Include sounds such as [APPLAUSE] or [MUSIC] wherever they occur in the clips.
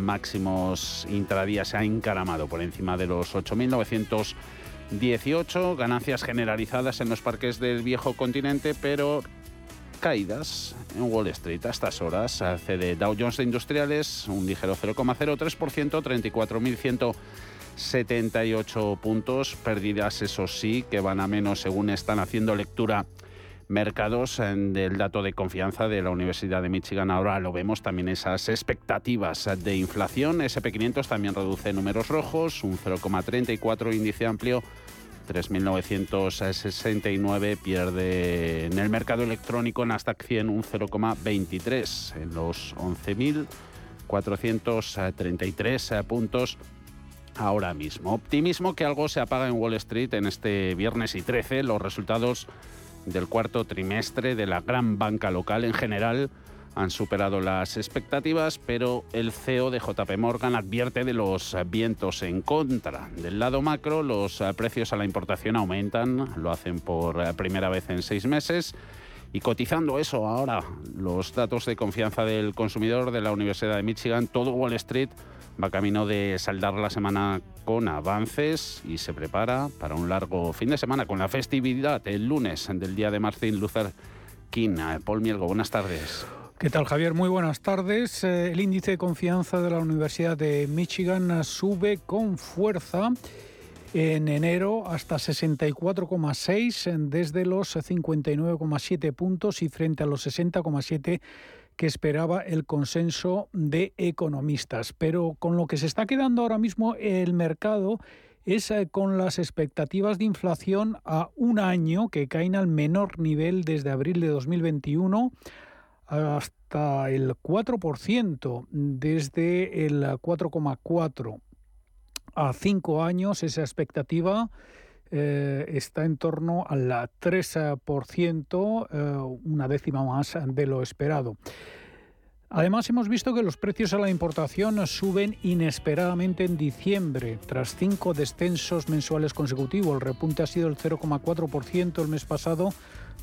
máximos intradía se ha encaramado por encima de los 8.918, ganancias generalizadas en los parques del viejo continente, pero caídas en Wall Street a estas horas. de Dow Jones de Industriales un ligero 0,03%, 34.178 puntos. Pérdidas, eso sí, que van a menos según están haciendo lectura mercados del dato de confianza de la Universidad de Michigan. Ahora lo vemos también esas expectativas de inflación. SP500 también reduce números rojos, un 0,34 índice amplio. 3.969 pierde en el mercado electrónico Nasdaq 100 un 0,23 en los 11.433 puntos ahora mismo. Optimismo que algo se apaga en Wall Street en este viernes y 13. Los resultados del cuarto trimestre de la gran banca local en general han superado las expectativas, pero el CEO de JP Morgan advierte de los vientos en contra. Del lado macro, los precios a la importación aumentan, lo hacen por primera vez en seis meses. Y cotizando eso ahora, los datos de confianza del consumidor de la Universidad de Michigan, todo Wall Street va camino de saldar la semana con avances y se prepara para un largo fin de semana con la festividad el lunes del día de Martin Luther King. Paul Mielgo, buenas tardes. ¿Qué tal, Javier? Muy buenas tardes. Eh, el índice de confianza de la Universidad de Michigan sube con fuerza en enero hasta 64,6 desde los 59,7 puntos y frente a los 60,7 que esperaba el consenso de economistas. Pero con lo que se está quedando ahora mismo el mercado es eh, con las expectativas de inflación a un año que caen al menor nivel desde abril de 2021 hasta el 4%, desde el 4,4% a cinco años esa expectativa eh, está en torno al 3%, eh, una décima más de lo esperado. Además, hemos visto que los precios a la importación suben inesperadamente en diciembre, tras cinco descensos mensuales consecutivos. El repunte ha sido el 0,4% el mes pasado,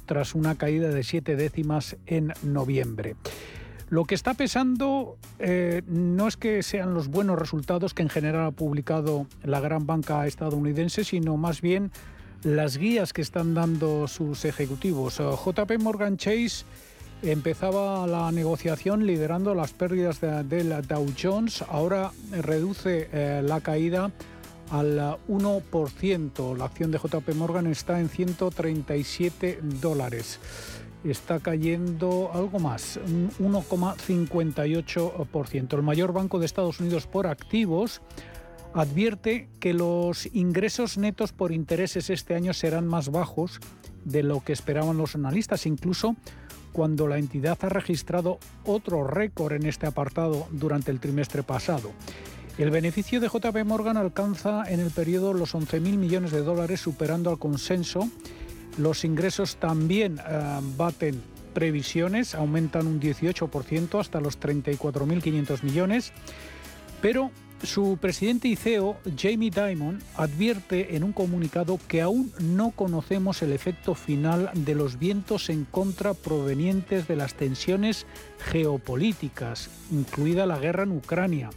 tras una caída de siete décimas en noviembre. Lo que está pesando eh, no es que sean los buenos resultados que en general ha publicado la gran banca estadounidense, sino más bien las guías que están dando sus ejecutivos. Eh, JP Morgan Chase empezaba la negociación liderando las pérdidas de, la Dow Jones, ahora reduce eh, la caída al 1%. La acción de JP Morgan está en 137 dólares está cayendo algo más, un 1,58%. El mayor banco de Estados Unidos por activos advierte que los ingresos netos por intereses este año serán más bajos de lo que esperaban los analistas, incluso cuando la entidad ha registrado otro récord en este apartado durante el trimestre pasado. El beneficio de JP Morgan alcanza en el periodo los 11.000 millones de dólares, superando al consenso los ingresos también eh, baten previsiones, aumentan un 18% hasta los 34.500 millones, pero su presidente y CEO, Jamie Dimon, advierte en un comunicado que aún no conocemos el efecto final de los vientos en contra provenientes de las tensiones geopolíticas, incluida la guerra en Ucrania,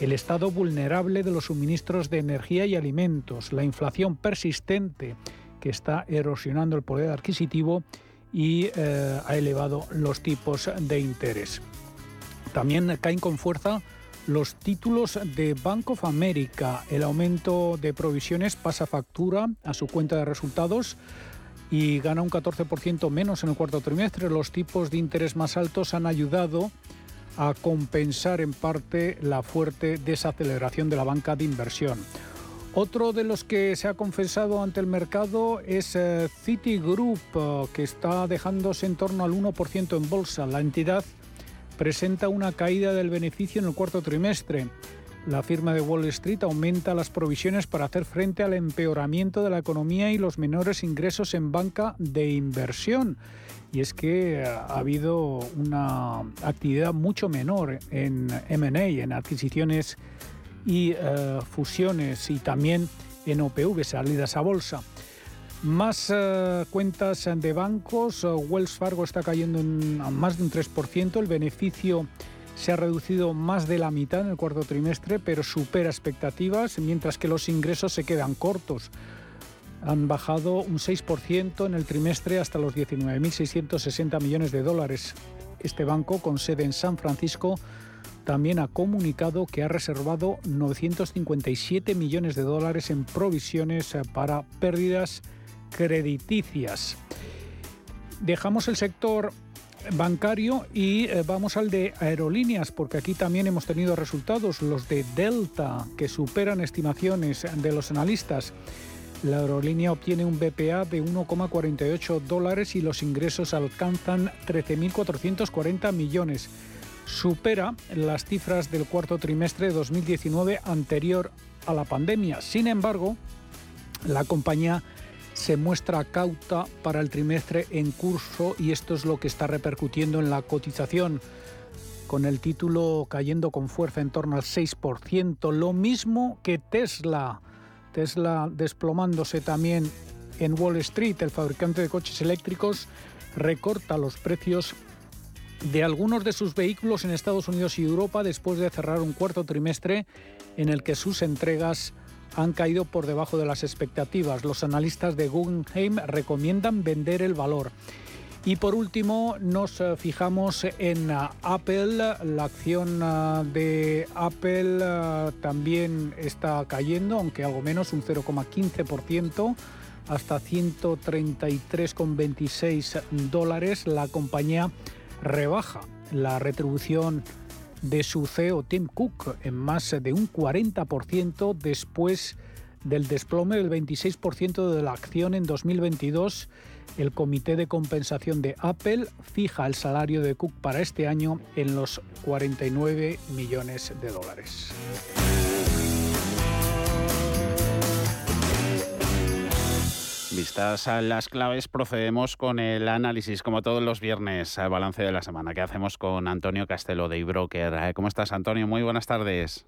el estado vulnerable de los suministros de energía y alimentos, la inflación persistente, está erosionando el poder adquisitivo y eh, ha elevado los tipos de interés. También caen con fuerza los títulos de Bank of America. El aumento de provisiones pasa factura a su cuenta de resultados y gana un 14% menos en el cuarto trimestre. Los tipos de interés más altos han ayudado a compensar en parte la fuerte desaceleración de la banca de inversión. Otro de los que se ha confesado ante el mercado es eh, Citigroup, eh, que está dejándose en torno al 1% en bolsa. La entidad presenta una caída del beneficio en el cuarto trimestre. La firma de Wall Street aumenta las provisiones para hacer frente al empeoramiento de la economía y los menores ingresos en banca de inversión. Y es que eh, ha habido una actividad mucho menor en MA, en adquisiciones y eh, fusiones y también en OPV, salidas a bolsa. Más eh, cuentas de bancos, Wells Fargo está cayendo en más de un 3%, el beneficio se ha reducido más de la mitad en el cuarto trimestre, pero supera expectativas, mientras que los ingresos se quedan cortos. Han bajado un 6% en el trimestre hasta los 19.660 millones de dólares. Este banco, con sede en San Francisco, también ha comunicado que ha reservado 957 millones de dólares en provisiones eh, para pérdidas crediticias. Dejamos el sector bancario y eh, vamos al de aerolíneas, porque aquí también hemos tenido resultados, los de Delta, que superan estimaciones de los analistas. La aerolínea obtiene un BPA de 1,48 dólares y los ingresos alcanzan 13.440 millones supera las cifras del cuarto trimestre de 2019 anterior a la pandemia. Sin embargo, la compañía se muestra cauta para el trimestre en curso y esto es lo que está repercutiendo en la cotización, con el título cayendo con fuerza en torno al 6%, lo mismo que Tesla. Tesla desplomándose también en Wall Street, el fabricante de coches eléctricos recorta los precios de algunos de sus vehículos en Estados Unidos y Europa después de cerrar un cuarto trimestre en el que sus entregas han caído por debajo de las expectativas. Los analistas de Guggenheim recomiendan vender el valor. Y por último, nos eh, fijamos en eh, Apple. La acción eh, de Apple también está cayendo, aunque algo menos, un 0,15% hasta 133,26 dólares. La compañía rebaja la retribución de su CEO Tim Cook en más de un 40% después del desplome del 26% de la acción en 2022. El Comité de Compensación de Apple fija el salario de Cook para este año en los 49 millones de dólares. Vistas a las claves, procedemos con el análisis, como todos los viernes, al balance de la semana, que hacemos con Antonio Castelo de iBroker. Eh, ¿Cómo estás, Antonio? Muy buenas tardes.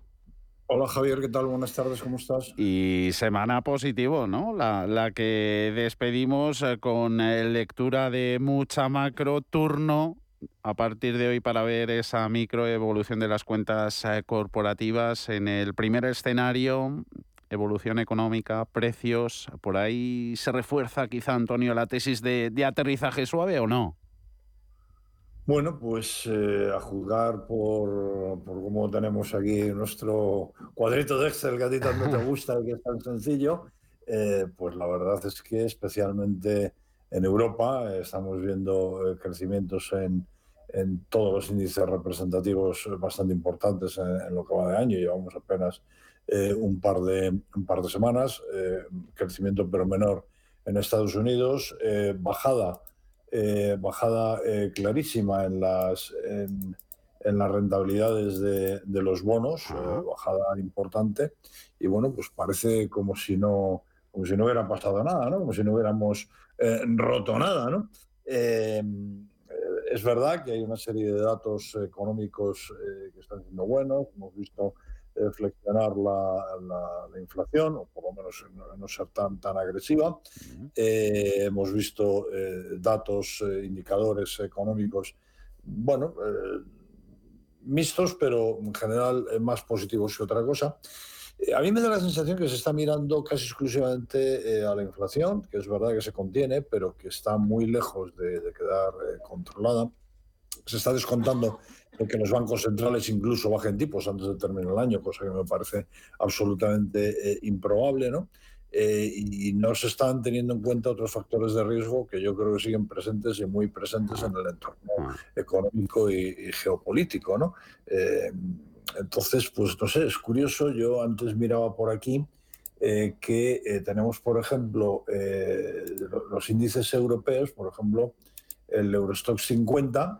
Hola Javier, ¿qué tal? Buenas tardes, ¿cómo estás? Y semana positivo, ¿no? La, que despedimos eh, con eh, lectura de mucha macro, turno a partir de hoy para ver esa microevolución de las cuentas corporativas en el primer escenario evolución económica, precios, por ahí se refuerza quizá, Antonio, la tesis de, aterrizaje suave o no? Bueno, pues eh, a juzgar por, por cómo tenemos aquí nuestro cuadrito de Excel que a ti tanto te [LAUGHS] gusta, que es tan sencillo, eh, pues la verdad es que especialmente en Europa estamos viendo eh, crecimientos en, en, todos los índices representativos bastante importantes en, en, lo que va de año. Llevamos apenas eh, un, par de, un par de semanas, eh, crecimiento pero menor en Estados Unidos, eh, bajada, bajada clarísima en las, en, las rentabilidades de, de los bonos, bajada importante, y bueno, pues parece como si no, como si no hubiera pasado nada, ¿no? como si no hubiéramos roto nada. ¿no? es verdad que hay una serie de datos económicos que están siendo buenos, hemos visto flexionar la, la, inflación, o por lo menos no, ser tan, tan agresiva. Eh, hemos visto eh, datos, eh, indicadores económicos, bueno, mixtos, pero en general más positivos que otra cosa. A mí me da la sensación que se está mirando casi exclusivamente a la inflación, que es verdad que se contiene, pero que está muy lejos de, de quedar controlada. Se está descontando que los bancos centrales incluso bajen tipos antes de terminar el año, cosa que me parece absolutamente eh, improbable, ¿no? Eh, y no se están teniendo en cuenta otros factores de riesgo que yo creo que siguen presentes y muy presentes en el entorno ah. económico y, geopolítico, ¿no? Eh, entonces, pues no sé, es curioso, yo antes miraba por aquí que tenemos, por ejemplo, los índices europeos, por ejemplo, el Eurostock 50,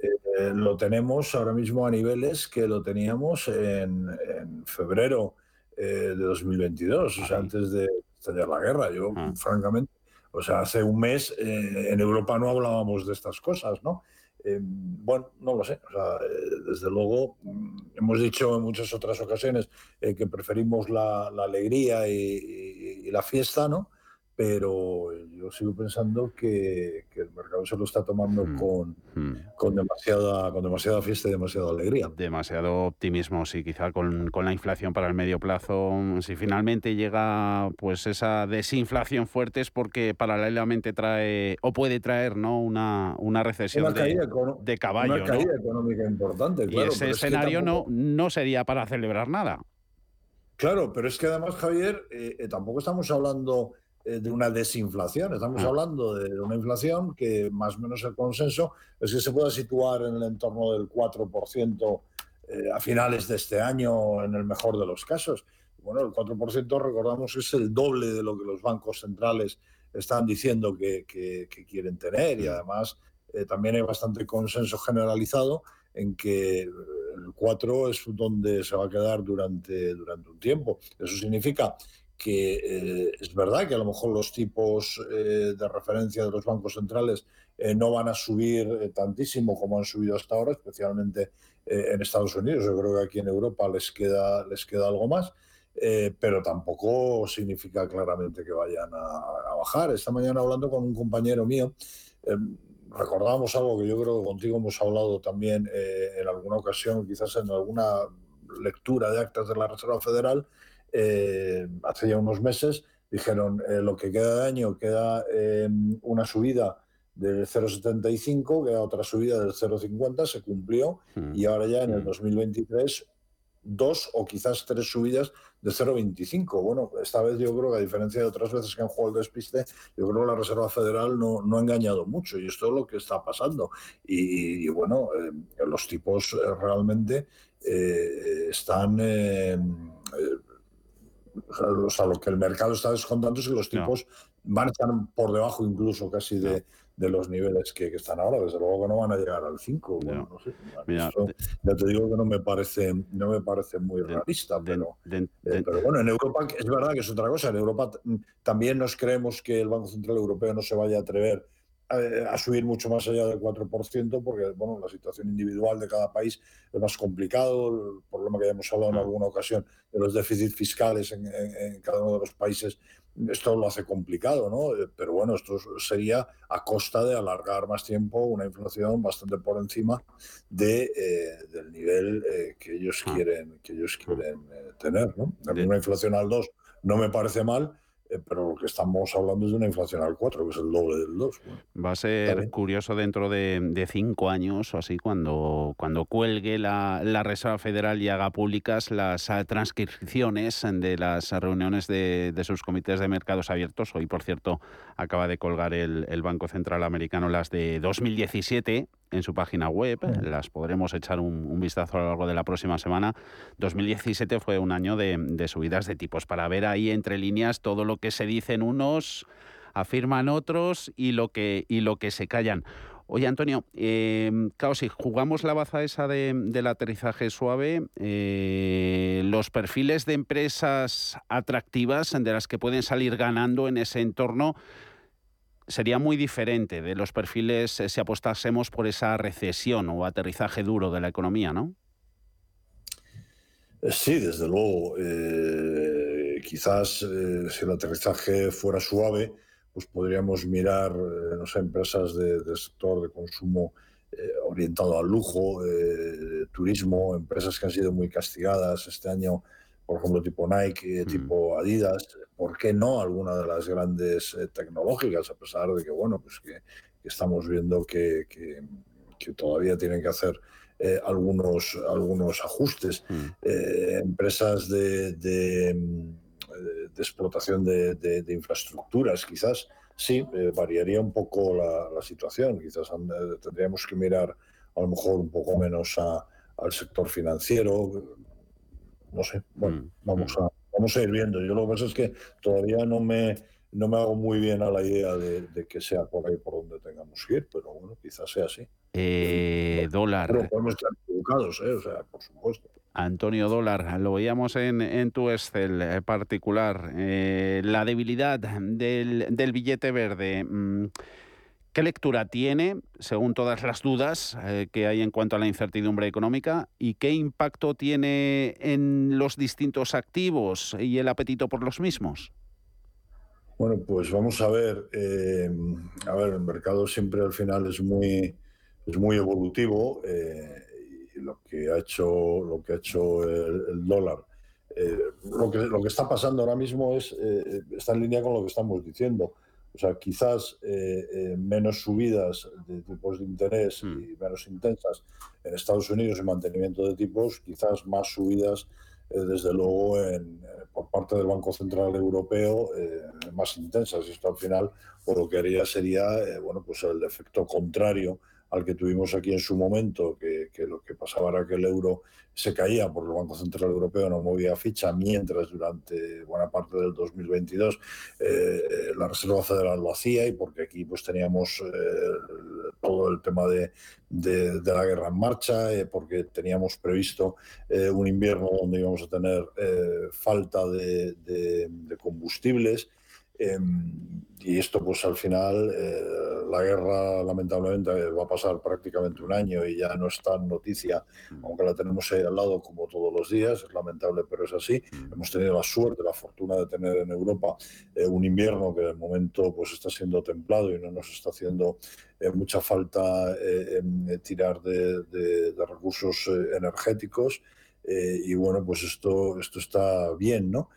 eh, lo tenemos ahora mismo a niveles que lo teníamos en, febrero eh, de 2022, o sea, antes de estallar la guerra. Yo, ah. francamente, o sea, hace un mes eh, en Europa no hablábamos de estas cosas, ¿no? bueno, no lo sé. O sea, desde luego, mm, hemos dicho en muchas otras ocasiones que preferimos la, alegría y, y, la fiesta, ¿no? Pero yo sigo pensando que, el mercado se lo está tomando hmm, con, hmm. con, demasiada, con demasiada fiesta y demasiada alegría. Demasiado optimismo, sí, quizá con, la inflación para el medio plazo. Si finalmente llega pues esa desinflación fuerte es porque paralelamente trae o puede traer ¿no? una, una recesión de, caballo. Una caída económica importante, claro. Y ese escenario no, no sería para celebrar nada. Claro, pero es que además, Javier, eh, eh, tampoco estamos hablando de una desinflación. Estamos ah. hablando de una inflación que más o menos el consenso es que se pueda situar en el entorno del 4% eh, a finales de este año, en el mejor de los casos. Bueno, el 4% recordamos que es el doble de lo que los bancos centrales están diciendo que, quieren tener y mm. además eh, también hay bastante consenso generalizado en que el 4 es donde se va a quedar durante, durante un tiempo. Eso significa que eh, es verdad que a lo mejor los tipos eh, de referencia de los bancos centrales eh, no van a subir tantísimo como han subido hasta ahora, especialmente en Estados Unidos. Yo creo que aquí en Europa les queda, les queda algo más, pero tampoco significa claramente que vayan a, bajar. Esta mañana hablando con un compañero mío, recordamos algo que yo creo que contigo hemos hablado también en alguna ocasión, quizás en alguna lectura de actas de la Reserva Federal, eh, hace ya unos meses, dijeron eh, lo que queda de año queda una subida del 0,75, queda otra subida del 0,50, se cumplió hmm. y ahora ya en el 2023 hmm. dos o quizás tres subidas de 0,25. Bueno, esta vez yo creo que a diferencia de otras veces que han jugado el despiste, yo creo que la Reserva Federal no, no ha engañado mucho y esto es lo que está pasando. Y, bueno, eh, los tipos realmente están o sea, lo que el mercado está descontando es que los tipos a estar por debajo incluso casi de, los niveles que, están ahora. Desde luego que no van a llegar al 5. ya te digo que no me parece, no me parece muy realista, pero, eh, pero bueno, en Europa es verdad que es otra cosa. En Europa también nos creemos que el Banco Central Europeo no se vaya a atrever a, subir mucho más allá del 4%, porque bueno, la situación individual de cada país es más complicado, el problema que ya hemos hablado en alguna ocasión de los déficits fiscales en, cada uno de los países, esto lo hace complicado, ¿no? Eh, pero bueno, esto sería a costa de alargar más tiempo una inflación bastante por encima de, eh, del nivel eh, que ellos ah. quieren, que ellos quieren tener, ¿no? Una inflación al 2 no me parece mal, pero lo que estamos hablando es de una inflación al 4, que es el doble del 2. Va a ser curioso dentro de, cinco años o así, cuando, cuando cuelgue la, Reserva Federal y haga públicas las ah, transcripciones de las reuniones de, sus comités de mercados abiertos. Hoy, por cierto, acaba de colgar el, el Banco Central Americano las de 2017 en su página web, las podremos echar un, vistazo a lo largo de la próxima semana. 2017 fue un año de, subidas de tipos, para ver ahí entre líneas todo lo que se dicen unos, afirman otros y lo que, y lo que se callan. Oye, Antonio, eh, claro, si jugamos la baza esa de, del aterrizaje suave, eh, los perfiles de empresas atractivas de las que pueden salir ganando en ese entorno, sería muy diferente de los perfiles eh, si apostásemos por esa recesión o aterrizaje duro de la economía, ¿no? Eh, sí, desde luego. Eh, quizás si el aterrizaje fuera suave, pues podríamos mirar, no sé, empresas de, del sector de consumo orientado al lujo, turismo, empresas que han sido muy castigadas este año por ejemplo, tipo Nike, mm. tipo Adidas, ¿por qué no alguna de las grandes eh, tecnológicas? A pesar de que, bueno, pues que, estamos viendo que, todavía tienen que hacer eh, algunos, algunos ajustes. Mm. Eh, empresas de, de, explotación de, infraestructuras, quizás, sí, variaría un poco la, situación. Quizás tendríamos que mirar a lo mejor un poco menos al sector financiero, no sé, bueno, mm, vamos, mm. a, vamos a ir viendo. Yo lo que pasa es que todavía no me, no me hago muy bien a la idea de, que sea por ahí por donde tengamos que ir, pero bueno, quizás sea así. Eh, dólar. Pero podemos estar equivocados, ¿eh? o sea, por supuesto. Antonio Dólar, lo veíamos en, en tu Excel eh, particular, eh, la debilidad del, del billete verde. Mm, ¿Qué lectura tiene, según todas las dudas eh, que hay en cuanto a la incertidumbre económica, y qué impacto tiene en los distintos activos y el apetito por los mismos? Bueno, pues vamos a ver. Eh, a ver, el mercado siempre al final es muy, es muy evolutivo. Eh, lo que ha hecho, lo que ha hecho el, dólar, lo, que, lo que está pasando ahora mismo es, está en línea con lo que estamos diciendo. O sea, quizás menos subidas de tipos de interés y hmm. menos intensas en Estados Unidos y mantenimiento de tipos, quizás más subidas eh, desde luego en, eh, por parte del Banco Central Europeo eh, más intensas. Y esto al final por lo que haría sería bueno, pues el efecto contrario al que tuvimos aquí en su momento, que, lo que pasaba era que el euro se caía porque el Banco Central Europeo no movía ficha, mientras durante buena parte del 2022 eh, la Reserva Federal lo hacía y porque aquí pues teníamos eh, todo el tema de, de, la guerra en marcha, eh, porque teníamos previsto un invierno donde íbamos a tener falta de combustibles Em, y esto, pues al final, eh, la guerra lamentablemente va a pasar prácticamente un año y ya no es tan noticia, mm. aunque la tenemos ahí al lado como todos los días, es lamentable, pero es así. Mm. Hemos tenido la suerte, la fortuna de tener en Europa eh, un invierno que de momento pues está siendo templado y no nos está haciendo eh, mucha falta tirar de, de, de recursos energéticos. y bueno, pues esto, esto está bien, ¿no?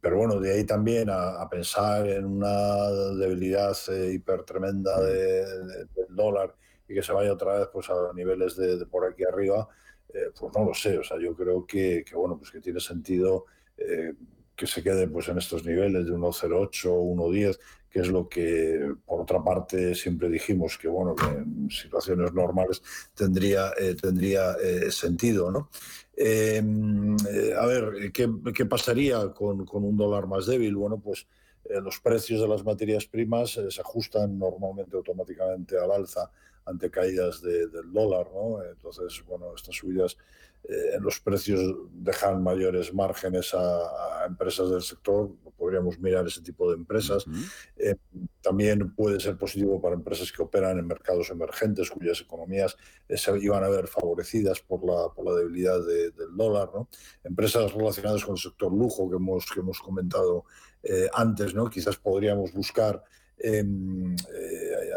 Pero bueno, de ahí también a, pensar en una debilidad eh, hiper tremenda del dólar y que se vaya otra vez pues a niveles de, por aquí arriba, eh, pues no lo sé. O sea, yo creo que, bueno, pues que tiene sentido eh, que se quede pues en estos niveles de 1,08 o 1,10, que es lo que por otra parte siempre dijimos que bueno, en situaciones normales tendría, tendría sentido, ¿no? Em, eh, a ver, ¿qué, pasaría con, un dólar más débil? Bueno, pues eh, los precios de las materias primas eh, se ajustan normalmente automáticamente al alza ante caídas del dólar, ¿no? Entonces, bueno, estas subidas en los precios dejan mayores márgenes a, empresas del sector, podríamos mirar ese tipo de empresas. también puede ser positivo para empresas que operan en mercados emergentes, cuyas economías se iban a ver favorecidas por la, por la debilidad del dólar. ¿no? Empresas relacionadas con el sector lujo que hemos, que hemos comentado eh, antes, ¿no? quizás podríamos buscar eh,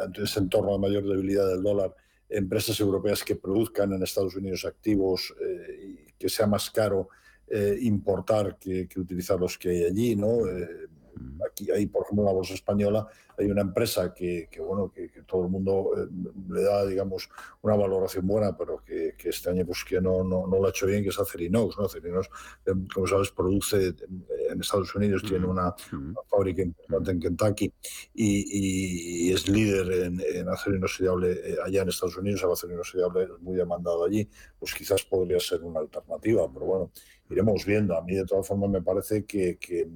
ante ese entorno mayor debilidad del dólar empresas europeas que produzcan en Estados Unidos activos eh, y que sea más caro importar que, utilizar los que hay allí, ¿no? Aquí hay, por ejemplo, en la bolsa española, hay una empresa que, bueno, que, todo el mundo eh, le da, digamos, una valoración buena, pero que, este año pues que no, no, lo ha hecho bien, que es Acerinox. ¿no? Acerinox, eh, como sabes, produce en Estados Unidos, tiene una, fábrica importante en Kentucky y, es líder en, en acero inoxidable eh, allá en Estados Unidos. El acero inoxidable es muy demandado allí, pues quizás podría ser una alternativa, pero bueno, iremos viendo. A mí, de todas formas, me parece que que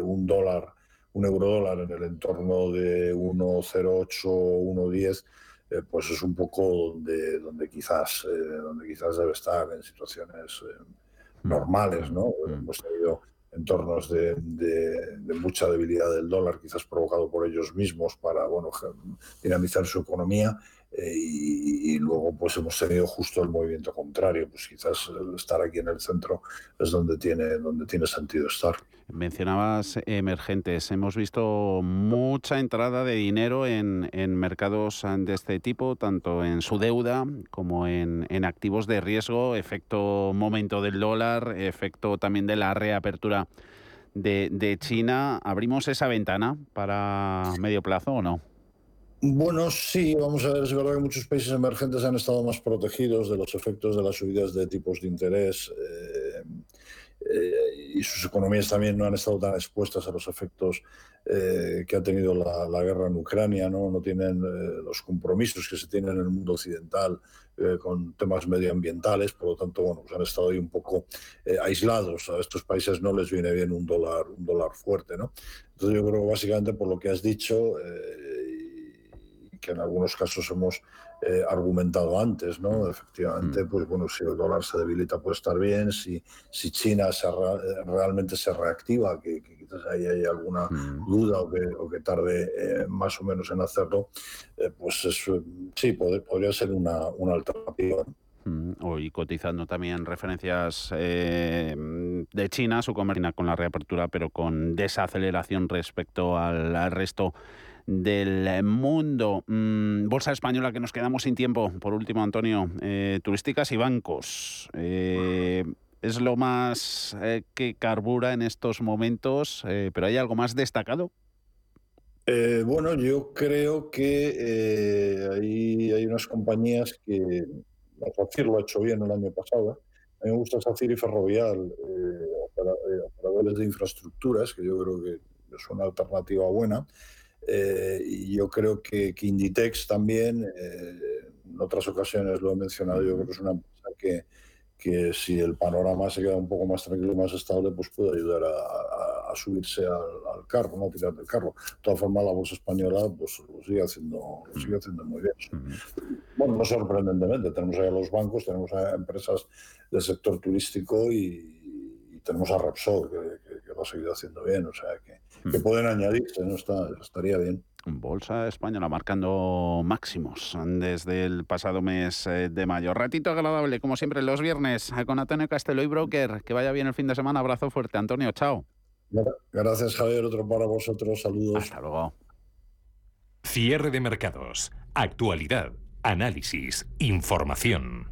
un dólar, un euro dólar en el entorno de 1,08 o 1,10, eh, pues es un poco donde, donde, quizás, eh, donde quizás debe estar en situaciones eh, mm. normales, ¿no? Mm. Hemos tenido entornos de, de, de, mucha debilidad del dólar, quizás provocado por ellos mismos para bueno, dinamizar su economía eh, y, luego pues hemos tenido justo el movimiento contrario, pues quizás estar aquí en el centro es donde tiene, donde tiene sentido estar. Mencionabas emergentes, hemos visto mucha entrada de dinero en, en mercados de este tipo, tanto en su deuda como en, en activos de riesgo, efecto momento del dólar, efecto también de la reapertura de, de China. ¿Abrimos esa ventana para medio plazo o no? Bueno, sí, vamos a ver, es verdad que muchos países emergentes han estado más protegidos de los efectos de las subidas de tipos de interés eh, eh, y sus economías también no han estado tan expuestas a los efectos eh, que ha tenido la, guerra en Ucrania, no, no tienen los compromisos que se tienen en el mundo occidental con temas medioambientales, por lo tanto, bueno, pues han estado ahí un poco aislados. A estos países no les viene bien un dólar, un dólar fuerte, ¿no? Entonces yo creo que básicamente por lo que has dicho que en algunos casos hemos eh, argumentado antes, ¿no? Efectivamente, mm. pues bueno, si el dólar se debilita puede estar bien, si, si China se realmente se reactiva, que, quizás ahí hay alguna mm. duda o que, o que tarde eh, más o menos en hacerlo, eh, pues sí, podría ser una, una alternativa. Mm, Hoy cotizando también referencias eh, de China, su comercio con la reapertura, pero con desaceleración respecto al, resto del mundo. Mm, Bolsa española que nos quedamos sin tiempo. Por último, Antonio, eh, turísticas y bancos. Eh, es lo más eh, que carbura en estos momentos, pero ¿hay algo más destacado? bueno, yo creo que hay, hay unas compañías que, SACIR lo ha hecho bien el año pasado, a mí me gusta SACIR y Ferrovial, operadores de infraestructuras, que yo creo que es una alternativa buena. Eh, y yo creo que, Inditex también, eh, en otras ocasiones lo he mencionado, yo creo que es una empresa que, que si el panorama se queda un poco más tranquilo y más estable, pues puede ayudar a, subirse al, carro, no tirar del carro. De todas formas, la bolsa española pues, lo, sigue haciendo, lo sigue haciendo muy bien. Bueno, no sorprendentemente, tenemos ahí a los bancos, tenemos a empresas del sector turístico y, tenemos a Repsol, que, que, lo ha seguido haciendo bien, o sea que que pueden añadirse, ¿no? Está, estaría bien. Bolsa española marcando máximos desde el pasado mes eh, de mayo. Ratito agradable, como siempre, los viernes con Antonio Castelo y Broker. Que vaya bien el fin de semana. Abrazo fuerte, Antonio. Chao. Gracias, Javier. Otro para vosotros. Saludos. Hasta luego. Cierre de mercados. Actualidad. Análisis. Información.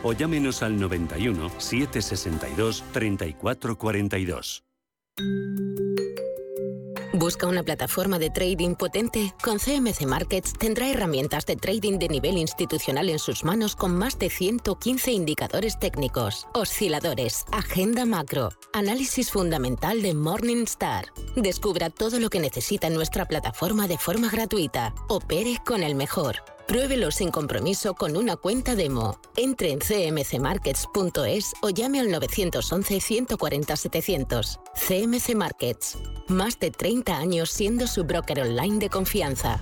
o llámenos al 91 762 3442. ¿Busca una plataforma de trading potente? Con CMC Markets tendrá herramientas de trading de nivel institucional en sus manos con más de 115 indicadores técnicos, osciladores, agenda macro, análisis fundamental de Morningstar. Descubra todo lo que necesita nuestra plataforma de forma gratuita. Opere con el mejor. Pruébelo sin compromiso con una cuenta demo. Entre en cmcmarkets.es o llame al 911-140-700. CMC Markets. Más de 30 años siendo su broker online de confianza.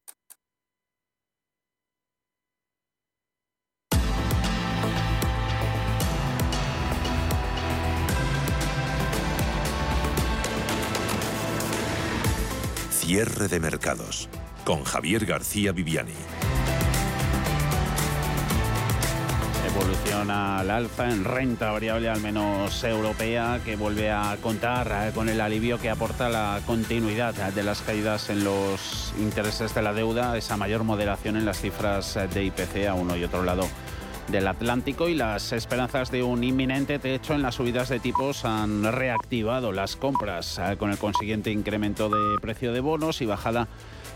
Cierre de mercados con Javier García Viviani. Evoluciona al alza en renta variable, al menos europea, que vuelve a contar eh, con el alivio que aporta la continuidad de las caídas en los intereses de la deuda, esa mayor moderación en las cifras de IPC a uno y otro lado del Atlántico y las esperanzas de un inminente techo en las subidas de tipos han reactivado las compras eh, con el consiguiente incremento de precio de bonos y bajada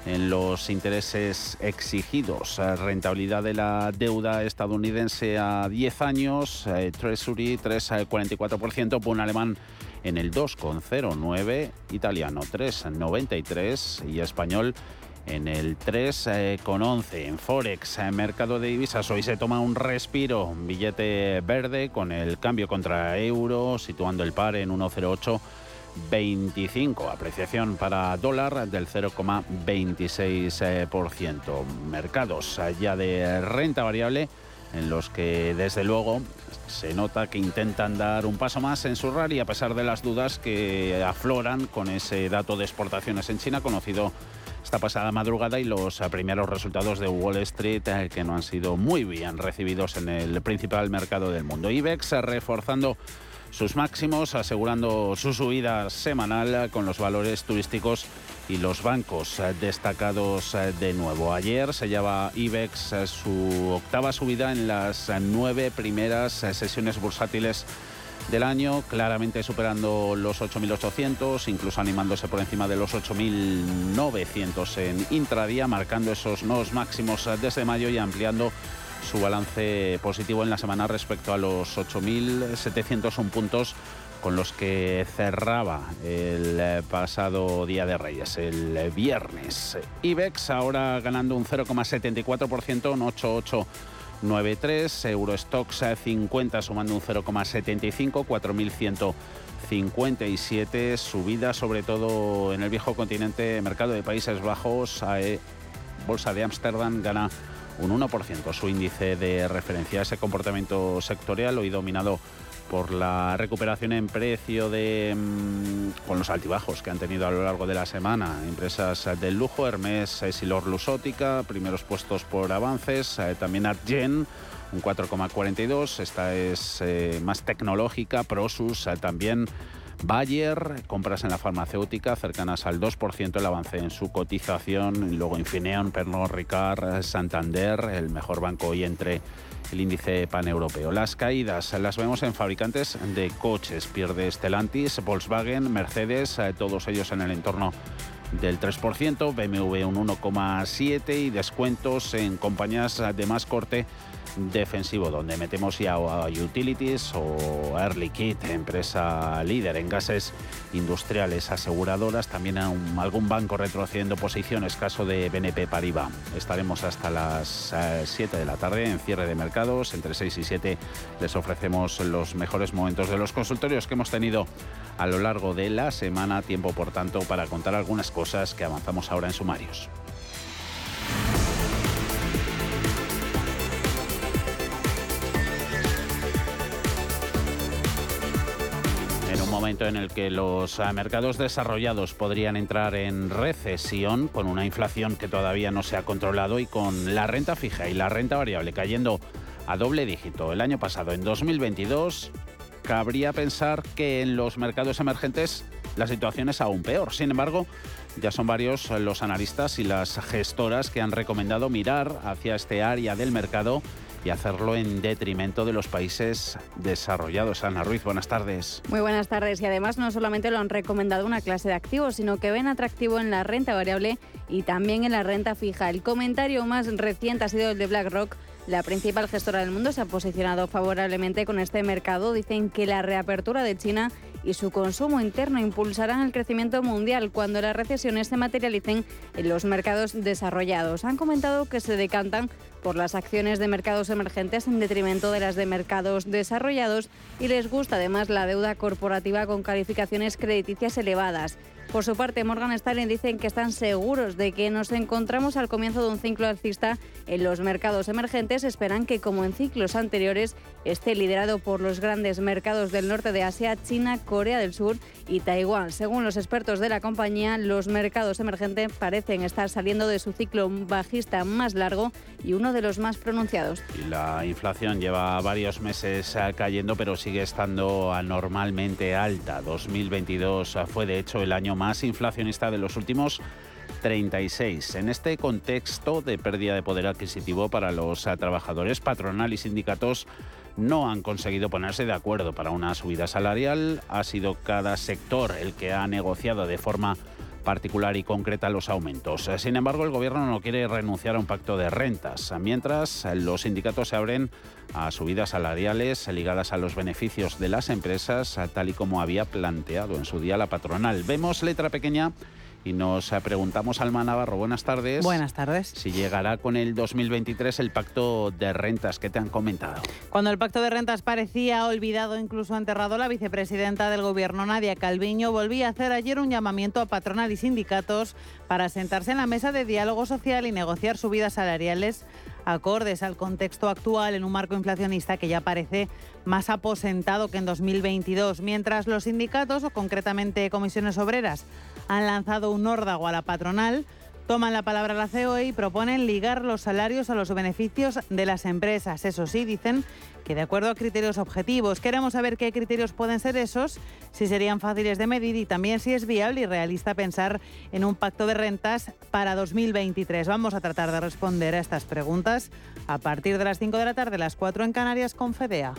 en los intereses exigidos. Eh, rentabilidad de la deuda estadounidense a 10 años, eh, Treasury 3,44%, Pun alemán en el 2,09, italiano 3,93 y español en el 3,11. con En Forex, en mercado de divisas, hoy se toma un respiro, un billete verde con el cambio contra euro, situando el par en 1,0825. Apreciación para dólar del 0,26%. Mercados ya de renta variable en los que desde luego se nota que intentan dar un paso más en su rally a pesar de las dudas que afloran con ese dato de exportaciones en China conocido esta pasada madrugada y los primeros resultados de Wall Street eh, que no han sido muy bien recibidos en el principal mercado del mundo. IBEX reforzando sus máximos, asegurando su subida semanal con los valores turísticos y los bancos destacados de nuevo. Ayer se lleva IBEX su octava subida en las nueve primeras sesiones bursátiles del año, claramente superando los 8.800, incluso animándose por encima de los 8.900 en intradía, marcando esos nuevos máximos desde mayo y ampliando su balance positivo en la semana respecto a los 8.701 puntos con los que cerraba el pasado Día de Reyes, el viernes. IBEX ahora ganando un 0,74% un 88 93, Eurostox 50 sumando un 0,75, 4.157, subida sobre todo en el viejo continente, mercado de Países Bajos, Bolsa de Ámsterdam gana un 1%, su índice de referencia. a Ese comportamiento sectorial hoy dominado por la recuperación en precio de mm, con los altibajos que han tenido a lo largo de la semana. Empresas del lujo, Hermes, Silor Lusótica, primeros puestos por avances, eh, también Argen un 4,42, esta es eh, más tecnológica, Prosus eh, también Bayer, compras en la farmacéutica cercanas al 2% el avance en su cotización, luego Infineon, Pernod Ricard, Santander, el mejor banco hoy entre el índice paneuropeo. Las caídas las vemos en fabricantes de coches, pierde Stellantis, Volkswagen, Mercedes, eh, todos ellos en el entorno del 3%, BMW un 1,7% y descuentos en compañías de más corte defensivo, donde metemos ya a Utilities o Air Liquide, empresa líder en gases industriales aseguradoras, también a algún banco retrocediendo posiciones, caso de BNP Paribas. Estaremos hasta las 7 eh, de la tarde en cierre de mercados, entre 6 y 7 les ofrecemos los mejores momentos de los consultorios que hemos tenido a lo largo de la semana, tiempo por tanto para contar algunas cosas que avanzamos ahora en sumarios. Momento en el que los eh, mercados desarrollados podrían entrar en recesión con una inflación que todavía no se ha controlado y con la renta fija y la renta variable cayendo a doble dígito el año pasado, en 2022, cabría pensar que en los mercados emergentes la situación es aún peor. Sin embargo, ya son varios los analistas y las gestoras que han recomendado mirar hacia este área del mercado y hacerlo en detrimento de los países desarrollados. Ana Ruiz, buenas tardes. Muy buenas tardes. Y además no solamente lo han recomendado una clase de activos, sino que ven atractivo en la renta variable y también en la renta fija. El comentario más reciente ha sido el de BlackRock. La principal gestora del mundo se ha posicionado favorablemente con este mercado. Dicen que la reapertura de China y su consumo interno impulsarán el crecimiento mundial cuando las recesiones se materialicen en los mercados desarrollados. Han comentado que se decantan por las acciones de mercados emergentes en detrimento de las de mercados desarrollados y les gusta además la deuda corporativa con calificaciones crediticias elevadas. Por su parte, Morgan Stanley dicen que están seguros de que nos encontramos al comienzo de un ciclo alcista en los mercados emergentes. Esperan que, como en ciclos anteriores, esté liderado por los grandes mercados del norte de Asia, China, Corea del Sur y Taiwán. Según los expertos de la compañía, los mercados emergentes parecen estar saliendo de su ciclo bajista más largo y uno de los más pronunciados. la inflación lleva varios meses eh, cayendo, pero sigue estando anormalmente alta. 2022 fue, de hecho, el año más inflacionista de los últimos 36. En este contexto de pérdida de poder adquisitivo para los eh, trabajadores, patronal y sindicatos no han conseguido ponerse de acuerdo para una subida salarial. Ha sido cada sector el que ha negociado de forma particular y concreta los aumentos. Sin embargo, el Gobierno no quiere renunciar a un pacto de rentas, mientras los sindicatos se abren a subidas salariales ligadas a los beneficios de las empresas, tal y como había planteado en su día la patronal. Vemos letra pequeña y nos preguntamos, Alma Navarro, buenas tardes. Buenas tardes. Si llegará con el 2023 el pacto de rentas que te han comentado. Cuando el pacto de rentas parecía olvidado, incluso enterrado, la vicepresidenta del Gobierno, Nadia Calviño, volvía a hacer ayer un llamamiento a patronal y sindicatos para sentarse en la mesa de diálogo social y negociar subidas salariales acordes al contexto actual en un marco inflacionista que ya parece más aposentado que en 2022, mientras los sindicatos, o concretamente comisiones obreras, han lanzado un órdago a la patronal Toman la palabra la COE y proponen ligar los salarios a los beneficios de las empresas. Eso sí, dicen que de acuerdo a criterios objetivos. Queremos saber qué criterios pueden ser esos, si serían fáciles de medir y también si es viable y realista pensar en un pacto de rentas para 2023. Vamos a tratar de responder a estas preguntas a partir de las 5 de la tarde, las 4 en Canarias con FEDEA.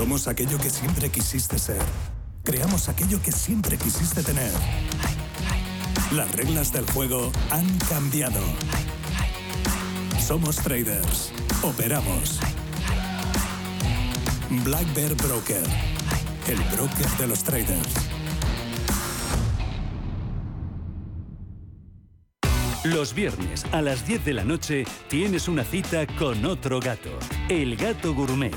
Somos aquello que siempre quisiste ser. Creamos aquello que siempre quisiste tener. Las reglas del juego han cambiado. Somos traders. Operamos. Black Bear Broker. El broker de los traders. Los viernes a las 10 de la noche tienes una cita con otro gato, el gato gourmet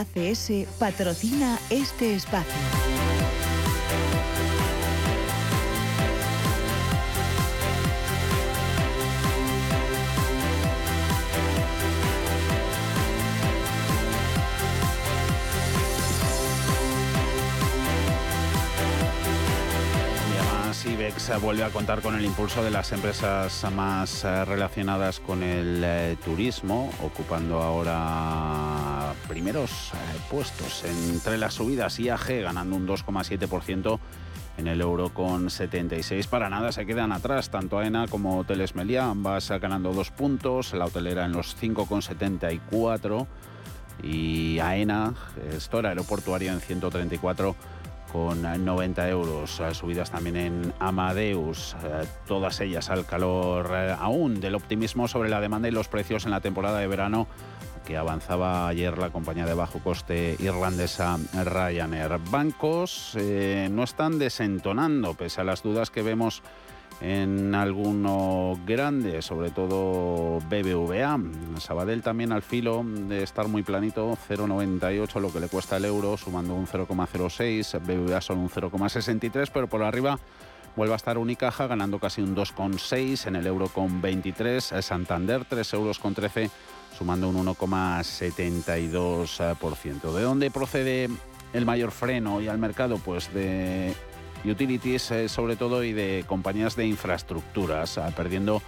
ACS patrocina este espacio. IBEX vuelve a contar con el impulso de las empresas más eh, relacionadas con el eh, turismo, ocupando ahora primeros eh, puestos entre las subidas IAG ganando un 2,7% en el euro con 76. Para nada se quedan atrás tanto AENA como Hoteles Meliá, ambas ganando dos puntos, la hotelera en los 5,74 y AENA, gestora aeroportuaria en 134 con 90 euros. Eh, subidas también en Amadeus, eh, todas ellas al calor aún del optimismo sobre la demanda y los precios en la temporada de verano que avanzaba ayer la compañía de bajo coste irlandesa Ryanair. Bancos no están desentonando, pese a las dudas que vemos en alguno grande, sobre todo BBVA. Sabadell también al filo de estar muy planito, 0,98 lo que le cuesta el euro, sumando un 0,06, BBVA son un 0,63, pero por arriba vuelve a estar Unicaja ganando casi un 2,6 en el euro con 23, Santander 3 euros con 13 sumando un 1,72%. ¿De dónde procede el mayor freno y al mercado? Pues de utilities eh, sobre todo y de compañías de infraestructuras, ah, perdiendo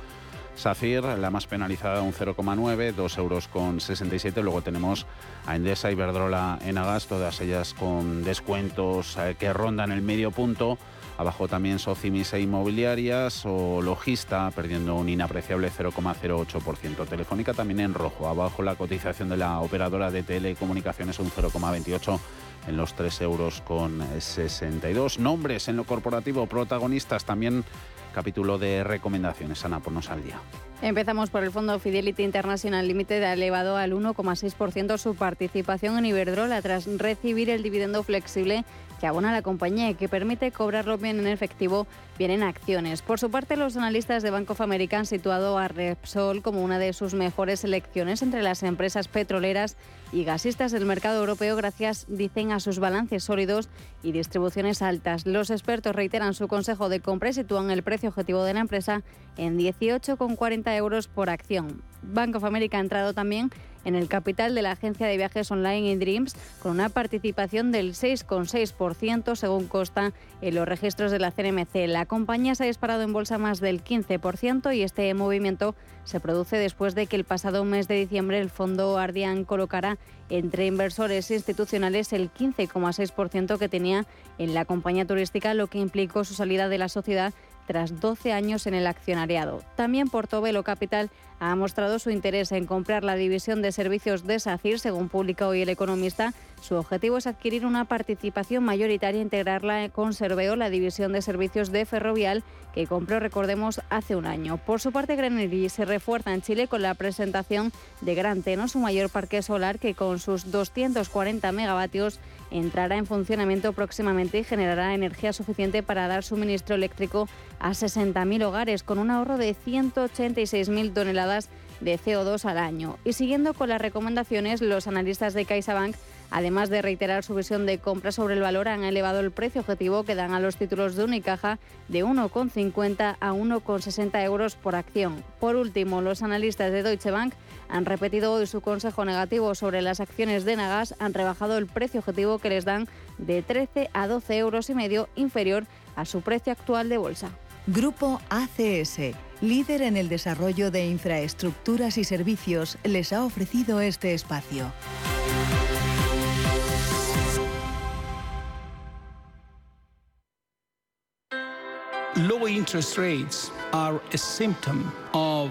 SACIR, la más penalizada, un 0,9, 2 euros con 67. Luego tenemos a Endesa, Iberdrola, Enagas, todas ellas con descuentos eh, que rondan el medio punto. Abajo también Socimis e Inmobiliarias o Logista, perdiendo un inapreciable 0,08%. Telefónica también en rojo. Abajo la cotización de la operadora de telecomunicaciones un 0,28% en los 3 euros con 62. Nombres en lo corporativo, protagonistas también capítulo de recomendaciones. Ana, ponnos al día. Empezamos por el fondo Fidelity International Limited, ha elevado al 1,6% su participación en Iberdrola tras recibir el dividendo flexible que abona la compañía y que permite cobrarlo bien en efectivo, bien en acciones. Por su parte, los analistas de Bank of America han situado a Repsol como una de sus mejores elecciones entre las empresas petroleras y gasistas del mercado europeo gracias, dicen, a sus balances sólidos y distribuciones altas. Los expertos reiteran su consejo de compra y sitúan el precio objetivo de la empresa en 18,40 euros por acción. Bank of America ha entrado también en el capital de la agencia de viajes online InDreams con una participación del 6,6% según consta en los registros de la CNMC. La compañía se ha disparado en bolsa más del 15% y este movimiento se produce después de que el pasado mes de diciembre el fondo Ardian colocara entre inversores institucionales el 15,6% que tenía en la compañía turística, lo que implicó su salida de la sociedad tras 12 años en el accionariado. También Portobelo Capital ha mostrado su interés en comprar la división de servicios de SACIR, según publica hoy el economista. Su objetivo es adquirir una participación mayoritaria e integrarla con Serveo, la división de servicios de Ferrovial, que compró, recordemos, hace un año. Por su parte, Grenery se refuerza en Chile con la presentación de Gran Teno, su mayor parque solar, que con sus 240 megavatios entrará en funcionamiento próximamente y generará energía suficiente para dar suministro eléctrico a 60.000 hogares, con un ahorro de 186.000 toneladas de CO2 al año. Y siguiendo con las recomendaciones, los analistas de CaixaBank Además de reiterar su visión de compra sobre el valor, han elevado el precio objetivo que dan a los títulos de Unicaja de 1,50 a 1,60 euros por acción. Por último, los analistas de Deutsche Bank han repetido hoy su consejo negativo sobre las acciones de Nagas, han rebajado el precio objetivo que les dan de 13 a 12 euros y medio inferior a su precio actual de bolsa. Grupo ACS, líder en el desarrollo de infraestructuras y servicios, les ha ofrecido este espacio. Low interest rates are a symptom of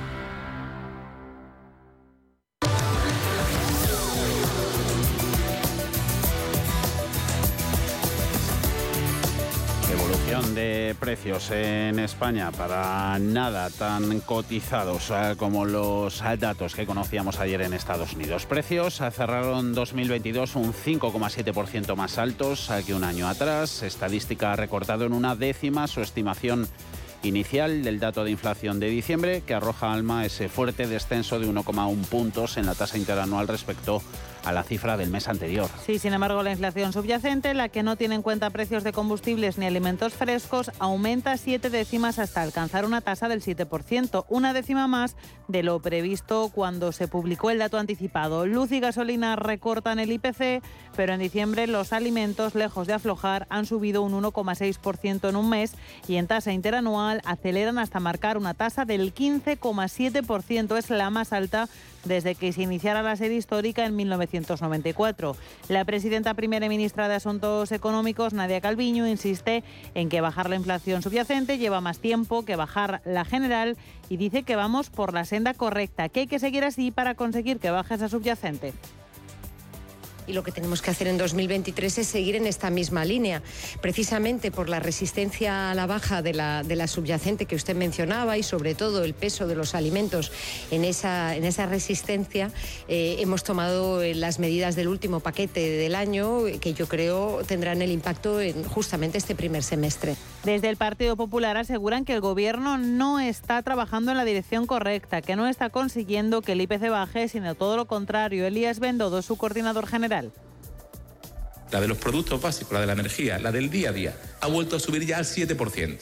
Precios en España para nada tan cotizados eh, como los datos que conocíamos ayer en Estados Unidos. Precios cerraron 2022 un 5,7% más altos que un año atrás. Estadística ha recortado en una décima su estimación inicial del dato de inflación de diciembre, que arroja alma ese fuerte descenso de 1,1 puntos en la tasa interanual respecto a la cifra del mes anterior. Sí, sin embargo, la inflación subyacente, la que no tiene en cuenta precios de combustibles ni alimentos frescos, aumenta siete décimas hasta alcanzar una tasa del 7%, una décima más de lo previsto cuando se publicó el dato anticipado. Luz y gasolina recortan el IPC, pero en diciembre los alimentos, lejos de aflojar, han subido un 1,6% en un mes y en tasa interanual aceleran hasta marcar una tasa del 15,7%. Es la más alta desde que se iniciara la serie histórica en 1994. La presidenta primera ministra de Asuntos Económicos, Nadia Calviño, insiste en que bajar la inflación subyacente lleva más tiempo que bajar la general y dice que vamos por la senda correcta, que hay que seguir así para conseguir que baje esa subyacente y lo que tenemos que hacer en 2023 es seguir en esta misma línea, precisamente por la resistencia a la baja de la, de la subyacente que usted mencionaba y sobre todo el peso de los alimentos en esa, en esa resistencia, eh, hemos tomado eh, las medidas del último paquete del año que yo creo tendrán el impacto en justamente este primer semestre. Desde el Partido Popular aseguran que el Gobierno no está trabajando en la dirección correcta, que no está consiguiendo que el IPC baje, sino todo lo contrario. Elías Bendodo, su coordinador general, la de los productos básicos, la de la energía, la del día a día, ha vuelto a subir ya al 7%.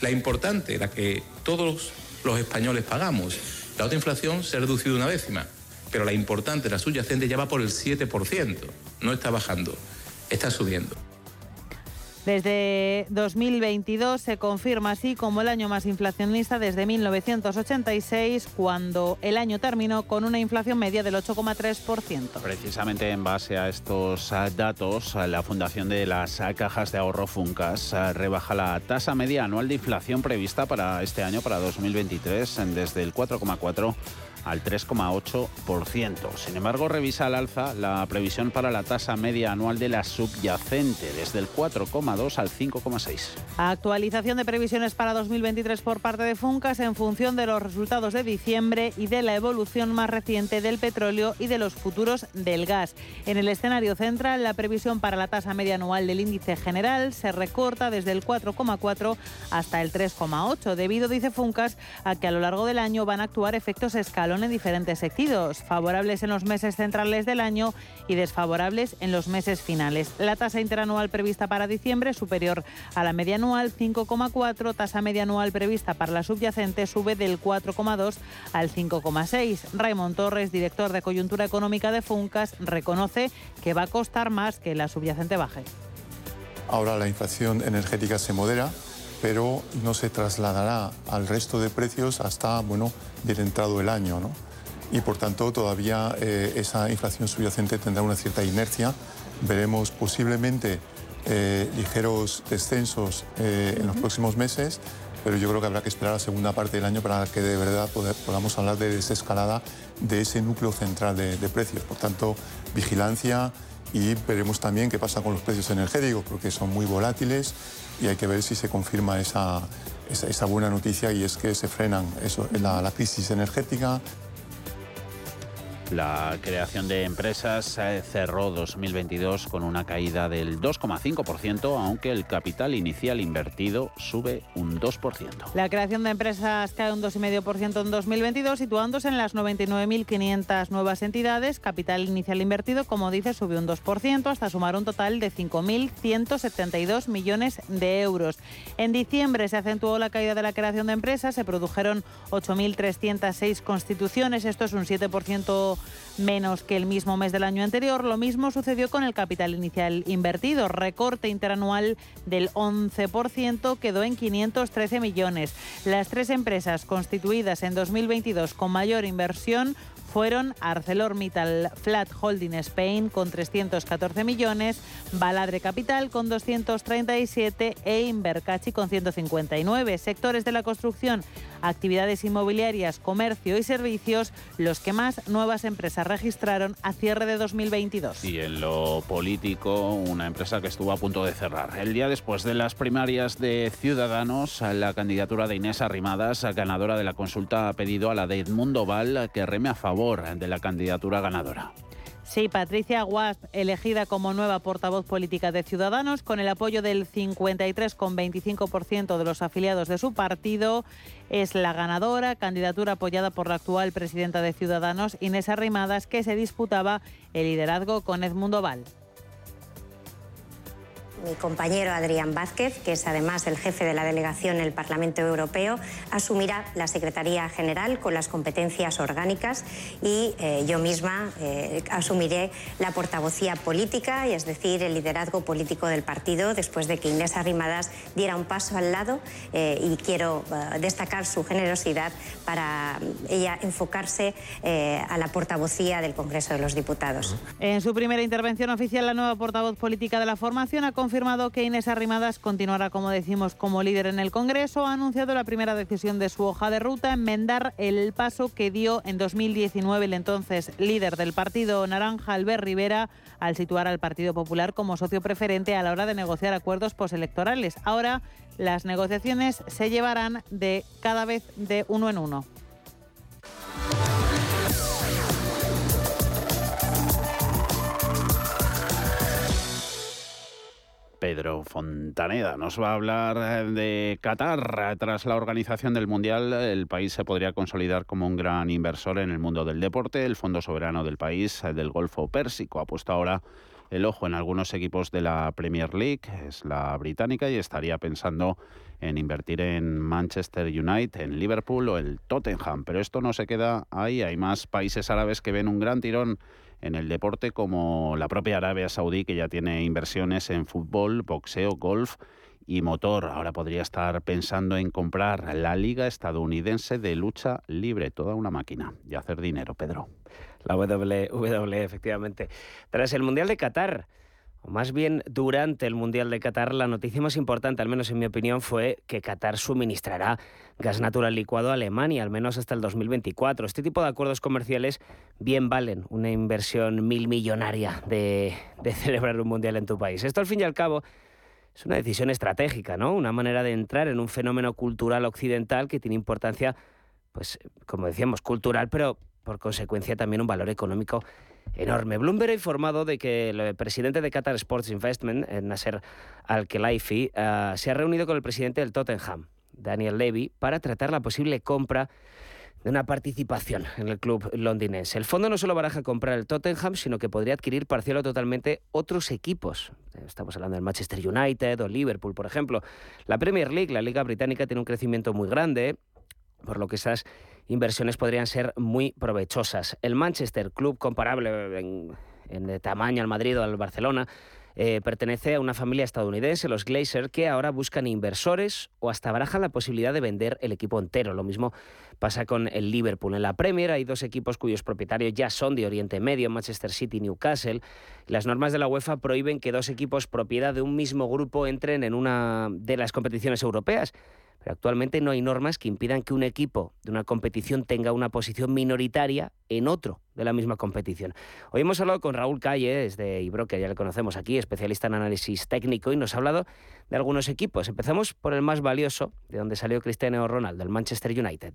La importante, la que todos los españoles pagamos, la otra inflación se ha reducido una décima, pero la importante, la subyacente, ya va por el 7%. No está bajando, está subiendo. Desde 2022 se confirma así como el año más inflacionista desde 1986, cuando el año terminó con una inflación media del 8,3%. Precisamente en base a estos ah, datos, ah, la Fundación de las ah, Cajas de Ahorro Funcas rebaja la tasa media anual de inflación prevista para este año, para 2023, desde el 4,4 al 3,8%. Sin embargo, revisa al alza la previsión para la tasa media anual de la subyacente, desde el 4,2 al 5,6. Actualización de previsiones para 2023 por parte de Funcas en función de los resultados de diciembre y de la evolución más reciente del petróleo y de los futuros del gas. En el escenario central, la previsión para la tasa media anual del índice general se recorta desde el 4,4 hasta el 3,8, debido, dice Funcas, a que a lo largo del año van a actuar efectos escalones en diferentes sentidos, favorables en los meses centrales del año y desfavorables en los meses finales. La tasa interanual prevista para diciembre superior a la media anual 5,4, tasa media anual prevista para la subyacente sube del 4,2 al 5,6. Raymond Torres, director de coyuntura económica de Funcas, reconoce que va a costar más que la subyacente baje. Ahora la inflación energética se modera pero no se trasladará al resto de precios hasta, bueno, bien entrado el año, ¿no? Y por tanto todavía eh, esa inflación subyacente tendrá una cierta inercia. Veremos posiblemente eh, ligeros descensos eh, en los próximos meses, pero yo creo que habrá que esperar la segunda parte del año para que de verdad podamos hablar de desescalada de ese núcleo central de, de precios. Por tanto, vigilancia y veremos también qué pasa con los precios energéticos, porque son muy volátiles y hay que ver si se confirma esa, esa, buena noticia y es que se frenan eso, la, la crisis energética, la creación de empresas eh, cerró 2022 con una caída del 2,5%, aunque el capital inicial invertido sube un 2%. La creación de empresas cae un 2,5% en 2022, situándose en las 99.500 nuevas entidades. Capital inicial invertido, como dice, sube un 2% hasta sumar un total de 5.172 millones de euros. En diciembre se acentuó la caída de la creación de empresas, se produjeron 8.306 constituciones, esto es un 7% menos que el mismo mes del año anterior. Lo mismo sucedió con el capital inicial invertido. Recorte interanual del 11% quedó en 513 millones. Las tres empresas constituidas en 2022 con mayor inversión fueron ArcelorMittal Flat Holding Spain con 314 millones, Baladre Capital con 237 e Invercachi con 159. Sectores de la construcción, actividades inmobiliarias, comercio y servicios, los que más nuevas empresas registraron a cierre de 2022. Y en lo político, una empresa que estuvo a punto de cerrar. El día después de las primarias de Ciudadanos, la candidatura de Inés Arrimadas, ganadora de la consulta, ha pedido a la de Edmundo Val que reme a favor de la candidatura ganadora. Sí, Patricia Guasp, elegida como nueva portavoz política de Ciudadanos, con el apoyo del 53,25% de los afiliados de su partido, es la ganadora, candidatura apoyada por la actual presidenta de Ciudadanos, Inés Arrimadas, que se disputaba el liderazgo con Edmundo Val mi compañero Adrián Vázquez, que es además el jefe de la delegación en el Parlamento Europeo, asumirá la Secretaría General con las competencias orgánicas y eh, yo misma eh, asumiré la portavocía política, y es decir, el liderazgo político del partido, después de que Inés Arrimadas diera un paso al lado eh, y quiero destacar su generosidad para ella enfocarse a la portavocía del Congreso de los Diputados. En su primera intervención oficial, la nueva portavoz política de la formación ha confirmado que Inés Arrimadas continuará, como decimos, como líder en el Congreso. Ha anunciado la primera decisión de su hoja de ruta, enmendar el paso que dio en 2019 el entonces líder del partido naranja, Albert Rivera, al situar al Partido Popular como socio preferente a la hora de negociar acuerdos postelectorales. Ahora las negociaciones se llevarán de cada vez de uno en uno. Pedro Fontaneda nos va a hablar eh, de Qatar. Tras la organización del Mundial, el país se podría consolidar como un gran inversor en el mundo del deporte. El Fondo Soberano del país, del Golfo Pérsico, ha puesto ahora el ojo en algunos equipos de la Premier League, es la británica, y estaría pensando en invertir en Manchester United, en Liverpool o el Tottenham. Pero esto no se queda ahí, hay más países árabes que ven un gran tirón en el deporte como la propia Arabia Saudí, que ya tiene inversiones en fútbol, boxeo, golf y motor. Ahora podría estar pensando en comprar la Liga Estadounidense de Lucha Libre, toda una máquina, y hacer dinero, Pedro. La WWE, efectivamente. Tras el Mundial de Qatar, o más bien durante el Mundial de Qatar, la noticia más importante, al menos en mi opinión, fue que Qatar suministrará gas natural licuado a Alemania, al menos hasta el 2024. Este tipo de acuerdos comerciales bien valen una inversión mil millonaria de, de celebrar un Mundial en tu país. Esto, al fin y al cabo, es una decisión estratégica, ¿no? Una manera de entrar en un fenómeno cultural occidental que tiene importancia, pues, como decíamos, cultural, pero por consecuencia también un valor económico enorme. Bloomberg ha informado de que el presidente de Qatar Sports Investment, eh, Nasser Al-Khelaifi, eh, se ha reunido con el presidente del Tottenham, Daniel Levy, para tratar la posible compra de una participación en el club londinense. El fondo no solo baraja comprar el Tottenham, sino que podría adquirir parcial o totalmente otros equipos. Estamos hablando del Manchester United o Liverpool, por ejemplo. La Premier League, la Liga Británica, tiene un crecimiento muy grande, por lo que esas inversiones podrían ser muy provechosas. El Manchester, club comparable en, tamaño al Madrid o al Barcelona, eh, pertenece a una familia estadounidense, los Glazer, que ahora buscan inversores o hasta barajan la posibilidad de vender el equipo entero. Lo mismo pasa con el Liverpool. En la Premier hay dos equipos cuyos propietarios ya son de Oriente Medio, Manchester City y Newcastle. Las normas de la UEFA prohíben que dos equipos propiedad de un mismo grupo entren en una de las competiciones europeas. Actualmente no hay normas que impidan que un equipo de una competición tenga una posición minoritaria en otro de la misma competición. Hoy hemos hablado con Raúl Calle, desde Ibro, que ya le conocemos aquí, especialista en análisis técnico, y nos ha hablado de algunos equipos. Empezamos por el más valioso, de donde salió Cristiano Ronaldo, el Manchester United.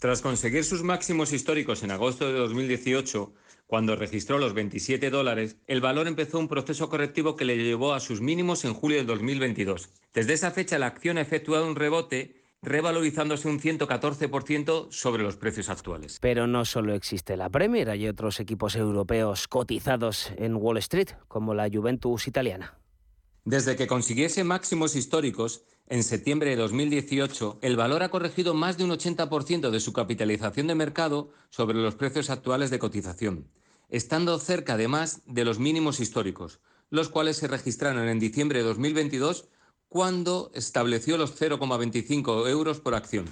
Tras conseguir sus máximos históricos en agosto de 2018, cuando registró los 27 dólares, el valor empezó un proceso correctivo que le llevó a sus mínimos en julio de 2022. Desde esa fecha la acción ha efectuado un rebote revalorizándose un 114% sobre los precios actuales. Pero no solo existe la Premier, hay otros equipos europeos cotizados en Wall Street, como la Juventus italiana. Desde que consiguiese máximos históricos, en septiembre de 2018, el valor ha corregido más de un 80% de su capitalización de mercado sobre los precios actuales de cotización, estando cerca además de los mínimos históricos, los cuales se registraron en diciembre de 2022 cuando estableció los 0,25 euros por acción.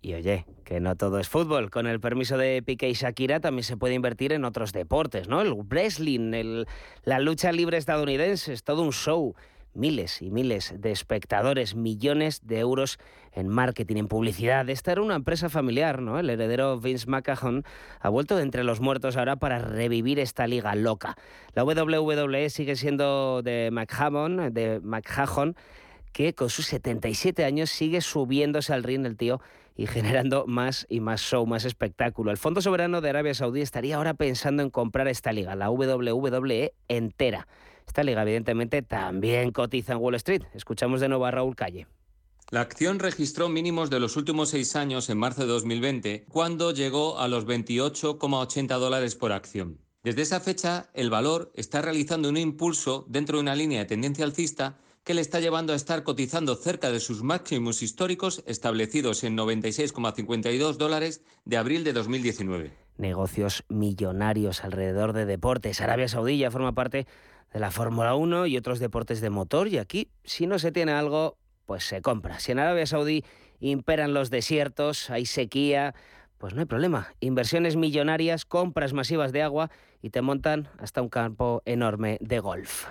Y oye, que no todo es fútbol. Con el permiso de Piqué y Shakira también se puede invertir en otros deportes, ¿no? El wrestling, la lucha libre estadounidense, es todo un show. Miles y miles de espectadores, millones de euros en marketing, en publicidad. Esta era una empresa familiar, ¿no? El heredero Vince McMahon ha vuelto de entre los muertos ahora para revivir esta liga loca. La WWE sigue siendo de McMahon, de McMahon que con sus 77 años sigue subiéndose al ring el tío y generando más y más show, más espectáculo. El Fondo Soberano de Arabia Saudí estaría ahora pensando en comprar esta liga, la WWE entera. Esta liga, evidentemente, también cotiza en Wall Street. Escuchamos de nuevo a Raúl Calle. La acción registró mínimos de los últimos seis años en marzo de 2020, cuando llegó a los 28,80 dólares por acción. Desde esa fecha, el valor está realizando un impulso dentro de una línea de tendencia alcista que le está llevando a estar cotizando cerca de sus máximos históricos establecidos en 96,52 dólares de abril de 2019. Negocios millonarios alrededor de deportes. Arabia Saudí ya forma parte de la Fórmula 1 y otros deportes de motor y aquí, si no se tiene algo, pues se compra. Si en Arabia Saudí imperan los desiertos, hay sequía, pues no hay problema. Inversiones millonarias, compras masivas de agua y te montan hasta un campo enorme de golf.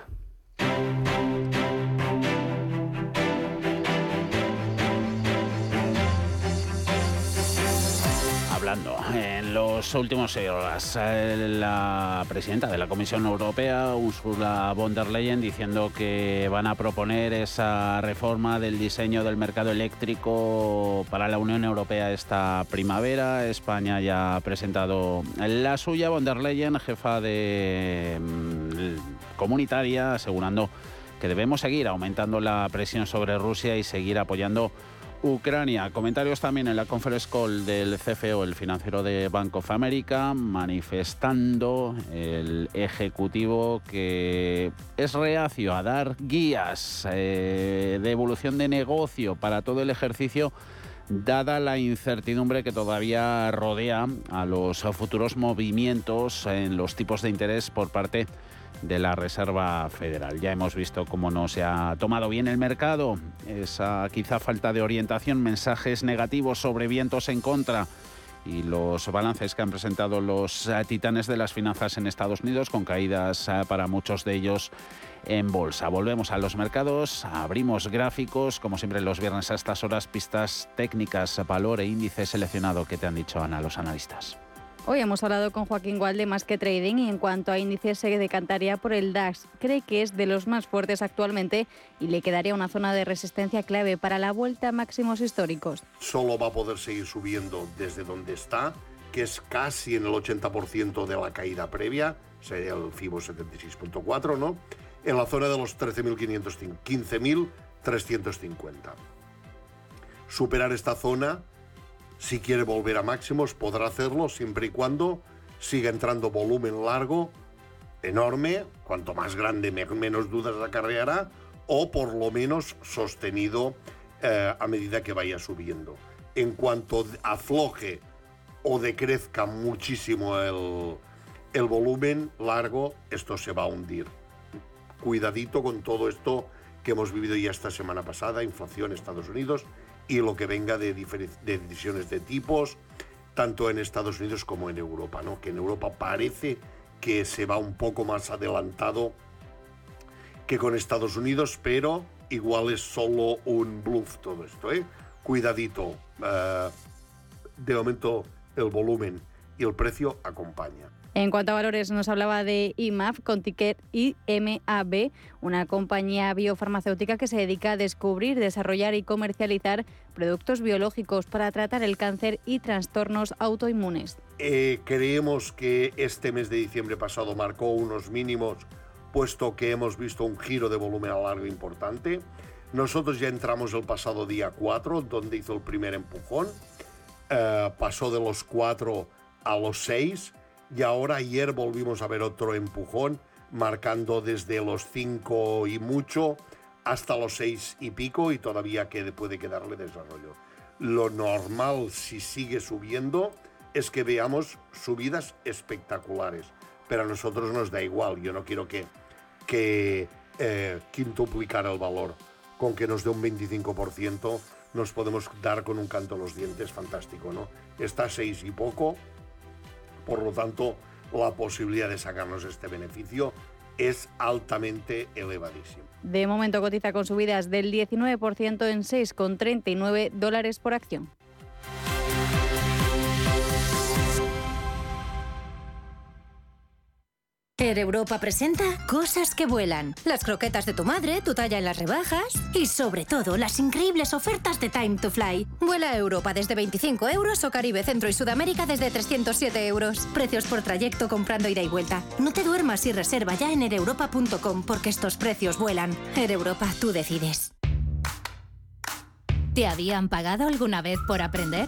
En los últimos horas, eh, la presidenta de la Comisión Europea, Ursula von der Leyen, diciendo que van a proponer esa reforma del diseño del mercado eléctrico para la Unión Europea esta primavera. España ya ha presentado la suya. Von der Leyen, jefa de mm, comunitaria, asegurando que debemos seguir aumentando la presión sobre Rusia y seguir apoyando Ucrania. Comentarios también en la conference call del CFO, el financiero de Bank of America, manifestando el ejecutivo que es reacio a dar guías eh, de evolución de negocio para todo el ejercicio dada la incertidumbre que todavía rodea a los futuros movimientos en los tipos de interés por parte de de la Reserva Federal. Ya hemos visto cómo no se ha tomado bien el mercado, esa quizá falta de orientación, mensajes negativos sobre vientos en contra y los balances que han presentado los eh, titanes de las finanzas en Estados Unidos, con caídas eh, para muchos de ellos en bolsa. Volvemos a los mercados, abrimos gráficos, como siempre los viernes a estas horas, pistas técnicas, valor e índice seleccionado que te han dicho Ana los analistas. Hoy hemos hablado con Joaquín Gual de Más que Trading y en cuanto a índices se decantaría por el DAX. Cree que es de los más fuertes actualmente y le quedaría una zona de resistencia clave para la vuelta a máximos históricos. Solo va a poder seguir subiendo desde donde está, que es casi en el 80% de la caída previa, sería el FIBO 76.4, ¿no? En la zona de los 13.500, 15.350. Superar esta zona si quiere volver a máximos, podrá hacerlo siempre y cuando siga entrando volumen largo, enorme, cuanto más grande, menos dudas acarreará, o por lo menos sostenido eh, a medida que vaya subiendo. En cuanto afloje o decrezca muchísimo el, el volumen largo, esto se va a hundir. Cuidadito con todo esto que hemos vivido ya esta semana pasada, inflación en Estados Unidos y lo que venga de, de decisiones de tipos, tanto en Estados Unidos como en Europa, ¿no? que en Europa parece que se va un poco más adelantado que con Estados Unidos, pero igual es solo un bluff todo esto. ¿eh? Cuidadito, uh, de momento el volumen y el precio acompaña. En cuanto a valores, nos hablaba de IMAF con ticket IMAB, una compañía biofarmacéutica que se dedica a descubrir, desarrollar y comercializar productos biológicos para tratar el cáncer y trastornos autoinmunes. Eh, creemos que este mes de diciembre pasado marcó unos mínimos, puesto que hemos visto un giro de volumen a largo importante. Nosotros ya entramos el pasado día 4, donde hizo el primer empujón. Eh, pasó de los 4 a los 6 y ahora ayer volvimos a ver otro empujón, marcando desde los 5 y mucho hasta los 6 y pico y todavía puede quedarle desarrollo. Lo normal si sigue subiendo es que veamos subidas espectaculares, pero a nosotros nos da igual, yo no quiero que, que eh, quintuplicar el valor, con que nos dé un 25% nos podemos dar con un canto los dientes fantástico, ¿no? Está a 6 y poco, por lo tanto, la posibilidad de sacarnos este beneficio es altamente elevadísima. De momento cotiza con subidas del 19% en 6,39 dólares por acción. Air Europa presenta Cosas que vuelan. Las croquetas de tu madre, tu talla en las rebajas y sobre todo las increíbles ofertas de Time to Fly. Vuela a Europa desde 25 euros o Caribe, Centro y Sudamérica desde 307 euros. Precios por trayecto comprando ida y vuelta. No te duermas y reserva ya en ereuropa.com porque estos precios vuelan. Air Europa, tú decides. ¿Te habían pagado alguna vez por aprender?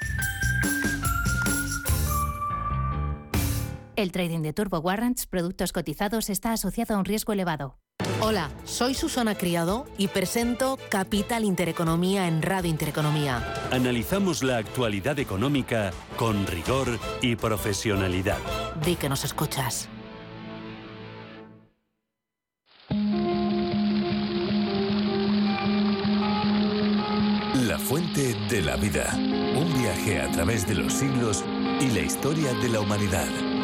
El trading de Turbo Warrants, productos cotizados, está asociado a un riesgo elevado. Hola, soy Susana Criado y presento Capital Intereconomía en Radio Intereconomía. Analizamos la actualidad económica con rigor y profesionalidad. Di que nos escuchas. La fuente de la vida. Un viaje a través de los siglos y la historia de la humanidad.